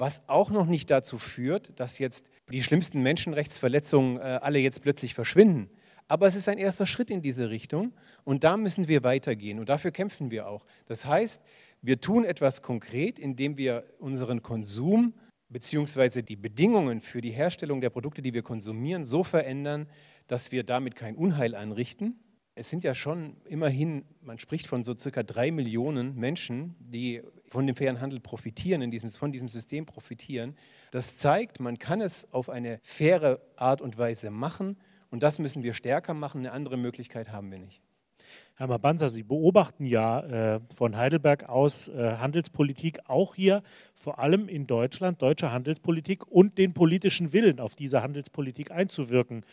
was auch noch nicht dazu führt, dass jetzt die schlimmsten Menschenrechtsverletzungen äh, alle jetzt plötzlich verschwinden. Aber es ist ein erster Schritt in diese Richtung und da müssen wir weitergehen und dafür kämpfen wir auch. Das heißt, wir tun etwas konkret, indem wir unseren Konsum bzw. die Bedingungen für die Herstellung der Produkte, die wir konsumieren, so verändern, dass wir damit kein Unheil anrichten, es sind ja schon immerhin, man spricht von so circa drei Millionen Menschen, die von dem fairen Handel profitieren, in diesem, von diesem System profitieren. Das zeigt, man kann es auf eine faire Art und Weise machen und das müssen wir stärker machen. Eine andere Möglichkeit haben wir nicht. Herr Mabanza, Sie beobachten ja äh, von Heidelberg aus äh, Handelspolitik auch hier, vor allem in Deutschland, deutsche Handelspolitik und den politischen Willen, auf diese Handelspolitik einzuwirken.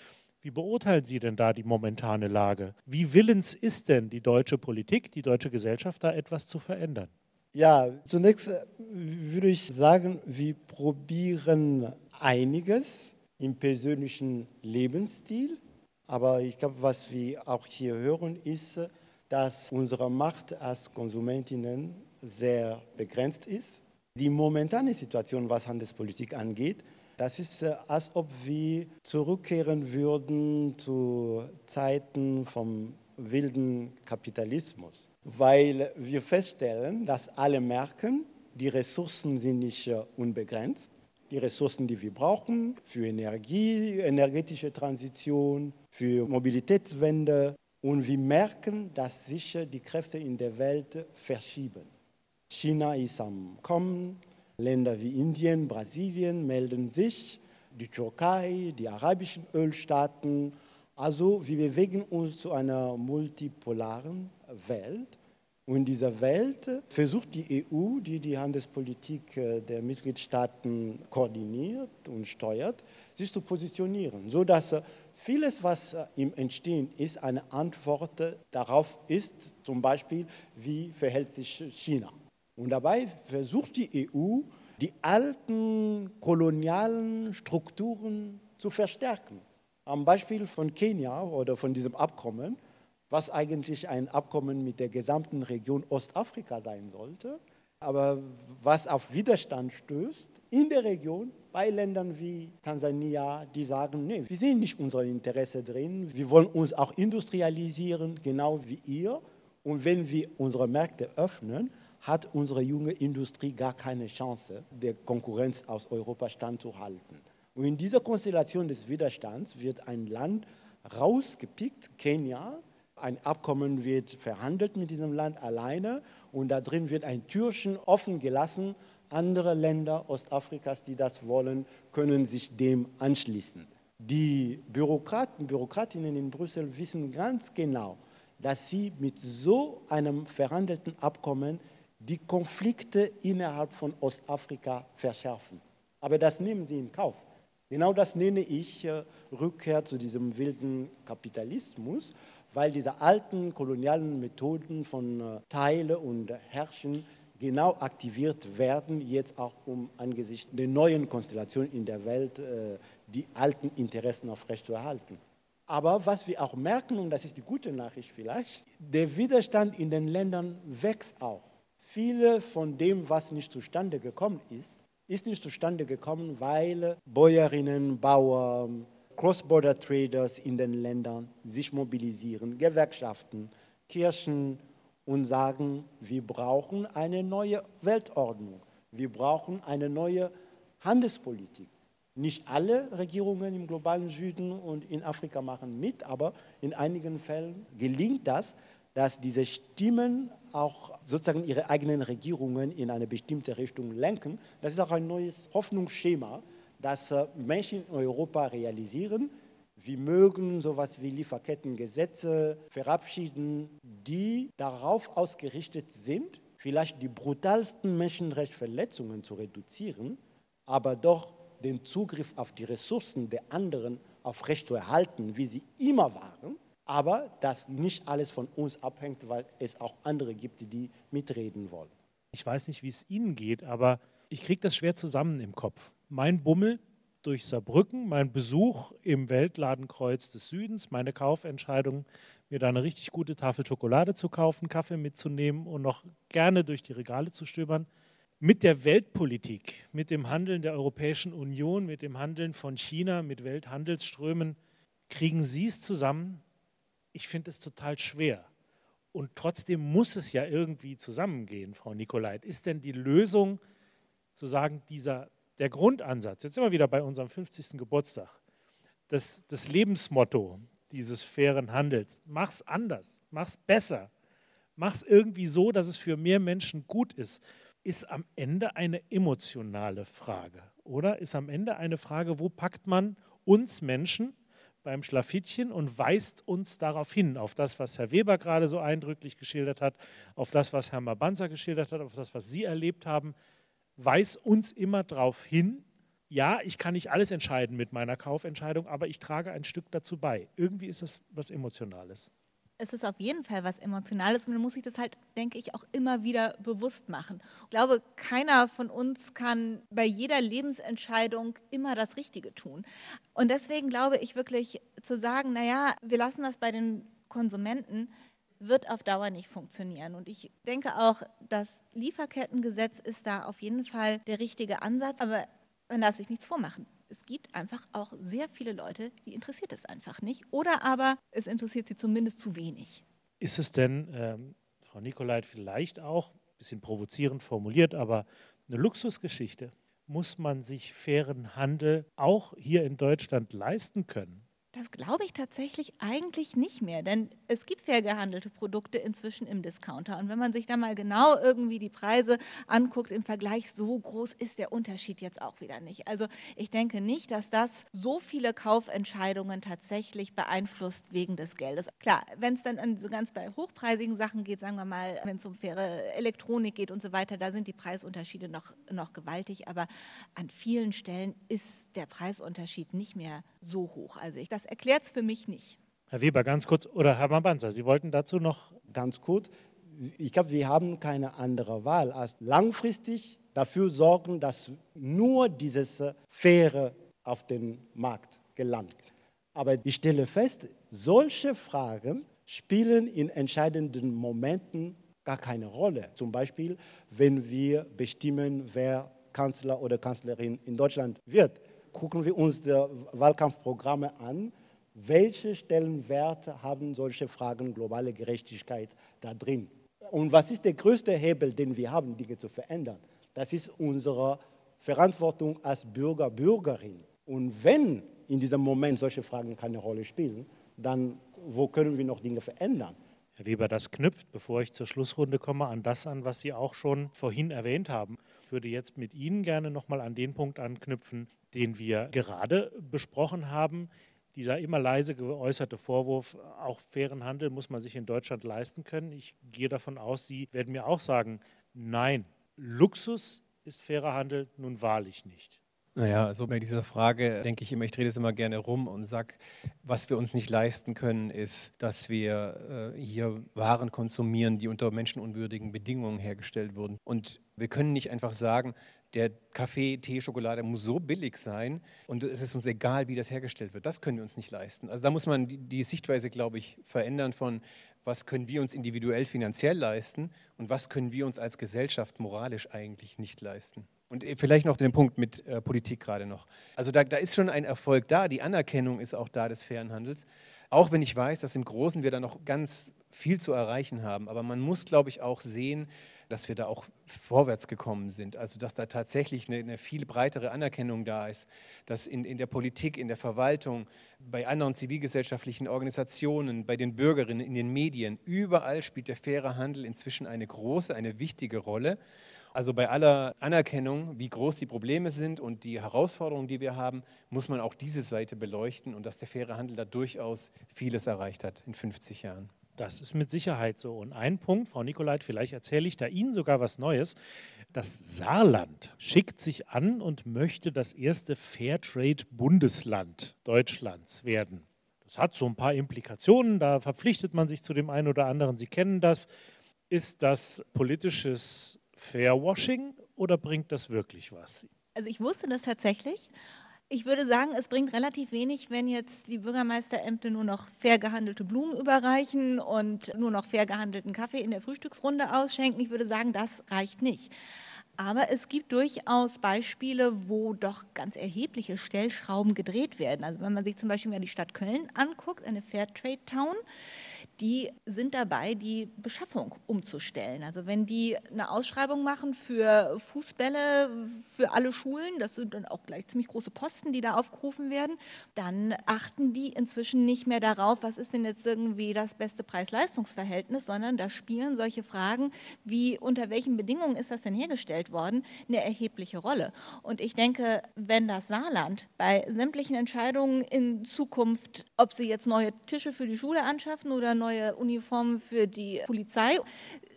Wie beurteilen Sie denn da die momentane Lage? Wie willens ist denn die deutsche Politik, die deutsche Gesellschaft, da etwas zu verändern? Ja, zunächst äh, würde ich sagen, wir probieren einiges im persönlichen Lebensstil. Aber ich glaube, was wir auch hier hören, ist, dass unsere Macht als Konsumentinnen sehr begrenzt ist. Die momentane Situation, was Handelspolitik angeht, das ist, äh, als ob wir zurückkehren würden zu Zeiten vom wilden Kapitalismus, weil wir feststellen, dass alle merken, die Ressourcen sind nicht äh, unbegrenzt. Die Ressourcen, die wir brauchen für Energie, energetische Transition, für Mobilitätswende. Und wir merken, dass sich äh, die Kräfte in der Welt verschieben. China ist am Kommen, Länder wie Indien, Brasilien melden sich, die Türkei, die arabischen Ölstaaten. Also wir bewegen uns zu einer multipolaren Welt. Und in dieser Welt versucht die EU, die die Handelspolitik äh, der Mitgliedstaaten koordiniert und steuert, sich zu positionieren, sodass äh, vieles, was äh, im Entstehen ist, eine Antwort darauf ist, zum Beispiel, wie verhält sich China. Und dabei versucht die EU, die alten kolonialen Strukturen zu verstärken. Am Beispiel von Kenia oder von diesem Abkommen, was eigentlich ein Abkommen mit der gesamten Region Ostafrika sein sollte, aber was auf Widerstand stößt in der Region bei Ländern wie Tansania, die sagen, nee, wir sehen nicht unser Interesse drin, wir wollen uns auch industrialisieren, genau wie ihr. Und wenn wir unsere Märkte öffnen, hat unsere junge Industrie gar keine Chance, der Konkurrenz aus Europa standzuhalten. Und in dieser Konstellation des Widerstands wird ein Land rausgepickt, Kenia. Ein Abkommen wird verhandelt mit diesem Land alleine Und da drin wird ein Türchen offen gelassen. Andere Länder Ostafrikas, die das wollen, können sich dem anschließen. Die Bürokraten, Bürokratinnen in Brüssel wissen ganz genau, dass sie mit so einem verhandelten Abkommen die Konflikte innerhalb von Ostafrika verschärfen. Aber das nehmen sie in Kauf. Genau das nenne ich äh, Rückkehr zu diesem wilden Kapitalismus, weil diese alten kolonialen Methoden von äh, Teile und Herrschen genau aktiviert werden, jetzt auch um angesichts der neuen Konstellation in der Welt äh, die alten Interessen aufrechtzuerhalten. Aber was wir auch merken, und das ist die gute Nachricht vielleicht, der Widerstand in den Ländern wächst auch. Viele von dem, was nicht zustande gekommen ist, ist nicht zustande gekommen, weil Bäuerinnen, Bauern, Cross-Border-Traders in den Ländern sich mobilisieren, Gewerkschaften, Kirchen und sagen, wir brauchen eine neue Weltordnung, wir brauchen eine neue Handelspolitik. Nicht alle Regierungen im globalen Süden und in Afrika machen mit, aber in einigen Fällen gelingt das, dass diese Stimmen auch sozusagen ihre eigenen Regierungen in eine bestimmte Richtung lenken. Das ist auch ein neues Hoffnungsschema, das äh, Menschen in Europa realisieren. Wir mögen sowas wie Lieferkettengesetze verabschieden, die darauf ausgerichtet sind, vielleicht die brutalsten Menschenrechtsverletzungen zu reduzieren, aber doch den Zugriff auf die Ressourcen der anderen aufrechtzuerhalten, wie sie immer waren aber dass nicht alles von uns abhängt, weil es auch andere gibt, die mitreden wollen. Ich weiß nicht, wie es Ihnen geht, aber ich kriege das schwer zusammen im Kopf. Mein Bummel durch Saarbrücken, mein Besuch im Weltladenkreuz des Südens, meine Kaufentscheidung, mir da eine richtig gute Tafel Schokolade zu kaufen, Kaffee mitzunehmen und noch gerne durch die Regale zu stöbern. Mit der Weltpolitik, mit dem Handeln der Europäischen Union, mit dem Handeln von China, mit Welthandelsströmen, kriegen Sie es zusammen, ich finde es total schwer. Und trotzdem muss es ja irgendwie zusammengehen, Frau Nikolait. Ist denn die Lösung zu sagen, dieser, der Grundansatz, jetzt sind wir wieder bei unserem 50. Geburtstag, das, das Lebensmotto dieses fairen Handels, mach's anders, mach's besser, mach's irgendwie so, dass es für mehr Menschen gut ist, ist am Ende eine emotionale Frage, oder? Ist am Ende eine Frage, wo packt man uns Menschen beim Schlafittchen und weist uns darauf hin, auf das, was Herr Weber gerade so eindrücklich geschildert hat, auf das, was Herr Mabanza geschildert hat, auf das, was Sie erlebt haben, weist uns immer darauf hin, ja, ich kann nicht alles entscheiden mit meiner Kaufentscheidung, aber ich trage ein Stück dazu bei. Irgendwie ist das was Emotionales es ist auf jeden Fall was Emotionales und man muss sich das halt, denke ich, auch immer wieder bewusst machen. Ich glaube, keiner von uns kann bei jeder Lebensentscheidung immer das Richtige tun. Und deswegen glaube ich wirklich zu sagen, naja, wir lassen das bei den Konsumenten, wird auf Dauer nicht funktionieren. Und ich denke auch, das Lieferkettengesetz ist da auf jeden Fall der richtige Ansatz, aber man darf sich nichts vormachen es gibt einfach auch sehr viele Leute, die interessiert es einfach nicht. Oder aber es interessiert sie zumindest zu wenig. Ist es denn, ähm, Frau Nikolait, vielleicht auch, ein bisschen provozierend formuliert, aber eine Luxusgeschichte? Muss man sich fairen Handel auch hier in Deutschland leisten können? Das glaube ich tatsächlich eigentlich nicht mehr, denn es gibt fair gehandelte Produkte inzwischen im Discounter. Und wenn man sich da mal genau irgendwie die Preise anguckt im Vergleich, so groß ist der Unterschied jetzt auch wieder nicht. Also ich denke nicht, dass das so viele Kaufentscheidungen tatsächlich beeinflusst wegen des Geldes. Klar, wenn es dann an so ganz bei hochpreisigen Sachen geht, sagen wir mal, wenn es um faire Elektronik geht und so weiter, da sind die Preisunterschiede noch, noch gewaltig. Aber an vielen Stellen ist der Preisunterschied nicht mehr so hoch. Also ich, das erklärt es für mich nicht. Herr Weber, ganz kurz, oder Herr Mabanza, Sie wollten dazu noch. Ganz kurz. Ich glaube, wir haben keine andere Wahl, als langfristig dafür sorgen, dass nur dieses Faire auf den Markt gelangt. Aber ich stelle fest, solche Fragen spielen in entscheidenden Momenten gar keine Rolle. Zum Beispiel, wenn wir bestimmen, wer Kanzler oder Kanzlerin in Deutschland wird gucken wir uns die Wahlkampfprogramme an. Welche Stellenwert haben solche Fragen globale Gerechtigkeit da drin? Und was ist der größte Hebel, den wir haben, Dinge zu verändern? Das ist unsere Verantwortung als Bürger, Bürgerin. Und wenn in diesem Moment solche Fragen keine Rolle spielen, dann wo können wir noch Dinge verändern? Herr Weber, das knüpft, bevor ich zur Schlussrunde komme, an das an, was Sie auch schon vorhin erwähnt haben. Ich würde jetzt mit Ihnen gerne nochmal an den Punkt anknüpfen, den wir gerade besprochen haben. Dieser immer leise geäußerte Vorwurf, auch fairen Handel muss man sich in Deutschland leisten können. Ich gehe davon aus, Sie werden mir auch sagen, nein, Luxus ist fairer Handel nun wahrlich nicht. Naja, also bei dieser Frage denke ich immer, ich drehe das immer gerne rum und sage, was wir uns nicht leisten können, ist, dass wir äh, hier Waren konsumieren, die unter menschenunwürdigen Bedingungen hergestellt wurden. Und wir können nicht einfach sagen, der Kaffee, Tee, Schokolade muss so billig sein und es ist uns egal, wie das hergestellt wird. Das können wir uns nicht leisten. Also da muss man die, die Sichtweise, glaube ich, verändern von, was können wir uns individuell finanziell leisten und was können wir uns als Gesellschaft moralisch eigentlich nicht leisten. Und vielleicht noch den Punkt mit äh, Politik gerade noch. Also da, da ist schon ein Erfolg da, die Anerkennung ist auch da des fairen Handels. Auch wenn ich weiß, dass im Großen wir da noch ganz viel zu erreichen haben. Aber man muss, glaube ich, auch sehen, dass wir da auch vorwärts gekommen sind. Also dass da tatsächlich eine, eine viel breitere Anerkennung da ist, dass in, in der Politik, in der Verwaltung, bei anderen zivilgesellschaftlichen Organisationen, bei den Bürgerinnen, in den Medien, überall spielt der faire Handel inzwischen eine große, eine wichtige Rolle. Also bei aller Anerkennung, wie groß die Probleme sind und die Herausforderungen, die wir haben, muss man auch diese Seite beleuchten und dass der faire Handel da durchaus vieles erreicht hat in 50 Jahren. Das ist mit Sicherheit so. Und ein Punkt, Frau Nikolait, vielleicht erzähle ich da Ihnen sogar was Neues. Das Saarland schickt sich an und möchte das erste Fairtrade-Bundesland Deutschlands werden. Das hat so ein paar Implikationen, da verpflichtet man sich zu dem einen oder anderen. Sie kennen das. Ist das politisches Fairwashing oder bringt das wirklich was? Also ich wusste das tatsächlich. Ich würde sagen, es bringt relativ wenig, wenn jetzt die Bürgermeisterämter nur noch fair gehandelte Blumen überreichen und nur noch fair gehandelten Kaffee in der Frühstücksrunde ausschenken. Ich würde sagen, das reicht nicht. Aber es gibt durchaus Beispiele, wo doch ganz erhebliche Stellschrauben gedreht werden. Also wenn man sich zum Beispiel mal die Stadt Köln anguckt, eine Fairtrade Town, die sind dabei, die Beschaffung umzustellen. Also wenn die eine Ausschreibung machen für Fußbälle für alle Schulen, das sind dann auch gleich ziemlich große Posten, die da aufgerufen werden, dann achten die inzwischen nicht mehr darauf, was ist denn jetzt irgendwie das beste Preis-Leistungs-Verhältnis, sondern da spielen solche Fragen wie unter welchen Bedingungen ist das denn hergestellt worden, eine erhebliche Rolle. Und ich denke, wenn das Saarland bei sämtlichen Entscheidungen in Zukunft, ob sie jetzt neue Tische für die Schule anschaffen oder neue neue Uniformen für die Polizei,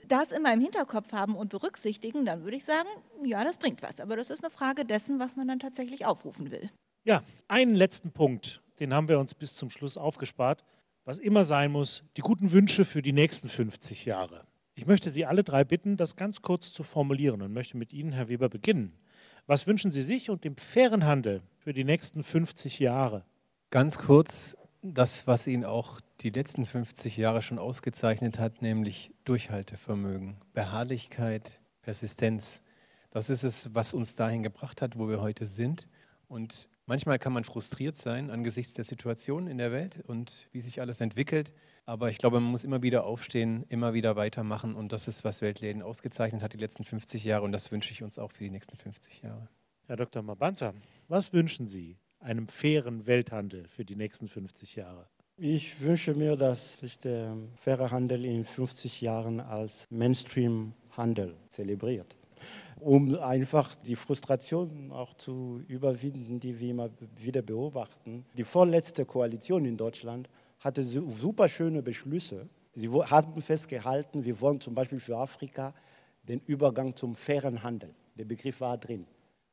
das immer im Hinterkopf haben und berücksichtigen, dann würde ich sagen, ja, das bringt was. Aber das ist eine Frage dessen, was man dann tatsächlich aufrufen will. Ja, einen letzten Punkt, den haben wir uns bis zum Schluss aufgespart. Was immer sein muss, die guten Wünsche für die nächsten 50 Jahre. Ich möchte Sie alle drei bitten, das ganz kurz zu formulieren und möchte mit Ihnen, Herr Weber, beginnen. Was wünschen Sie sich und dem fairen Handel für die nächsten 50 Jahre? Ganz kurz, das, was ihn auch die letzten 50 Jahre schon ausgezeichnet hat, nämlich Durchhaltevermögen, Beharrlichkeit, Persistenz. Das ist es, was uns dahin gebracht hat, wo wir heute sind. Und manchmal kann man frustriert sein angesichts der Situation in der Welt und wie sich alles entwickelt. Aber ich glaube, man muss immer wieder aufstehen, immer wieder weitermachen. Und das ist, was Weltläden ausgezeichnet hat die letzten 50 Jahre. Und das wünsche ich uns auch für die nächsten 50 Jahre. Herr Dr. Mabanza, was wünschen Sie einem fairen Welthandel für die nächsten 50 Jahre? Ich wünsche mir, dass sich der faire Handel in 50 Jahren als Mainstream-Handel zelebriert, um einfach die Frustration auch zu überwinden, die wir immer wieder beobachten. Die vorletzte Koalition in Deutschland hatte super schöne Beschlüsse. Sie haben festgehalten, wir wollen zum Beispiel für Afrika den Übergang zum fairen Handel. Der Begriff war drin.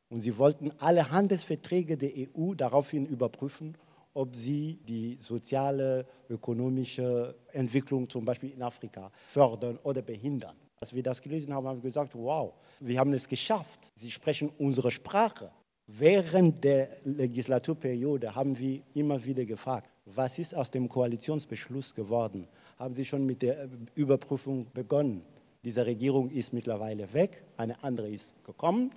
Und sie wollten alle Handelsverträge der EU daraufhin überprüfen, ob sie die soziale, ökonomische Entwicklung zum Beispiel in Afrika fördern oder behindern. Als wir das gelesen haben, haben wir gesagt, wow, wir haben es geschafft. Sie sprechen unsere Sprache. Während der Legislaturperiode haben wir immer wieder gefragt, was ist aus dem Koalitionsbeschluss geworden? Haben Sie schon mit der Überprüfung begonnen? Diese Regierung ist mittlerweile weg, eine andere ist gekommen.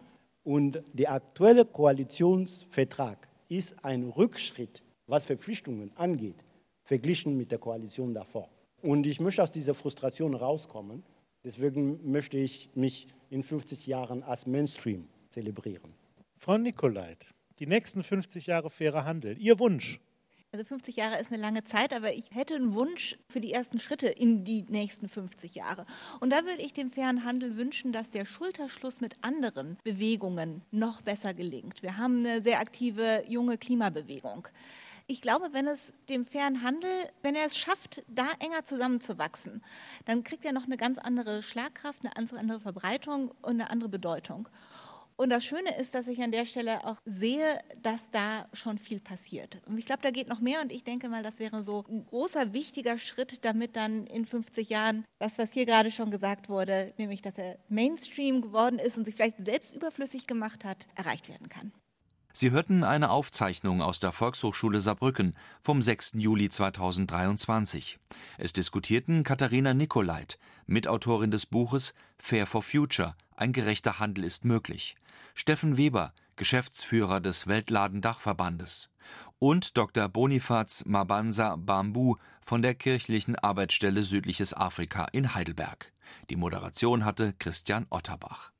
Und der aktuelle Koalitionsvertrag ist ein Rückschritt, was Verpflichtungen angeht, verglichen mit der Koalition davor. Und ich möchte aus dieser Frustration rauskommen. Deswegen möchte ich mich in 50 Jahren als Mainstream zelebrieren. Frau Nikolait, die nächsten 50 Jahre fairer Handel, Ihr Wunsch? Also 50 Jahre ist eine lange Zeit, aber ich hätte einen Wunsch für die ersten Schritte in die nächsten 50 Jahre. Und da würde ich dem fairen Handel wünschen, dass der Schulterschluss mit anderen Bewegungen noch besser gelingt. Wir haben eine sehr aktive junge Klimabewegung. Ich glaube, wenn es dem fairen Handel, wenn er es schafft, da enger zusammenzuwachsen, dann kriegt er noch eine ganz andere Schlagkraft, eine andere Verbreitung und eine andere Bedeutung. Und das Schöne ist, dass ich an der Stelle auch sehe, dass da schon viel passiert. Und ich glaube, da geht noch mehr und ich denke mal, das wäre so ein großer, wichtiger Schritt, damit dann in 50 Jahren das, was hier gerade schon gesagt wurde, nämlich dass er Mainstream geworden ist und sich vielleicht selbst überflüssig gemacht hat, erreicht werden kann. Sie hörten eine Aufzeichnung aus der Volkshochschule Saarbrücken vom 6. Juli 2023. Es diskutierten Katharina Nicolait, Mitautorin des Buches Fair for Future – Ein gerechter Handel ist möglich, Steffen Weber, Geschäftsführer des Weltladendachverbandes und Dr. Bonifaz Mabanza Bambu von der kirchlichen Arbeitsstelle Südliches Afrika in Heidelberg. Die Moderation hatte Christian Otterbach.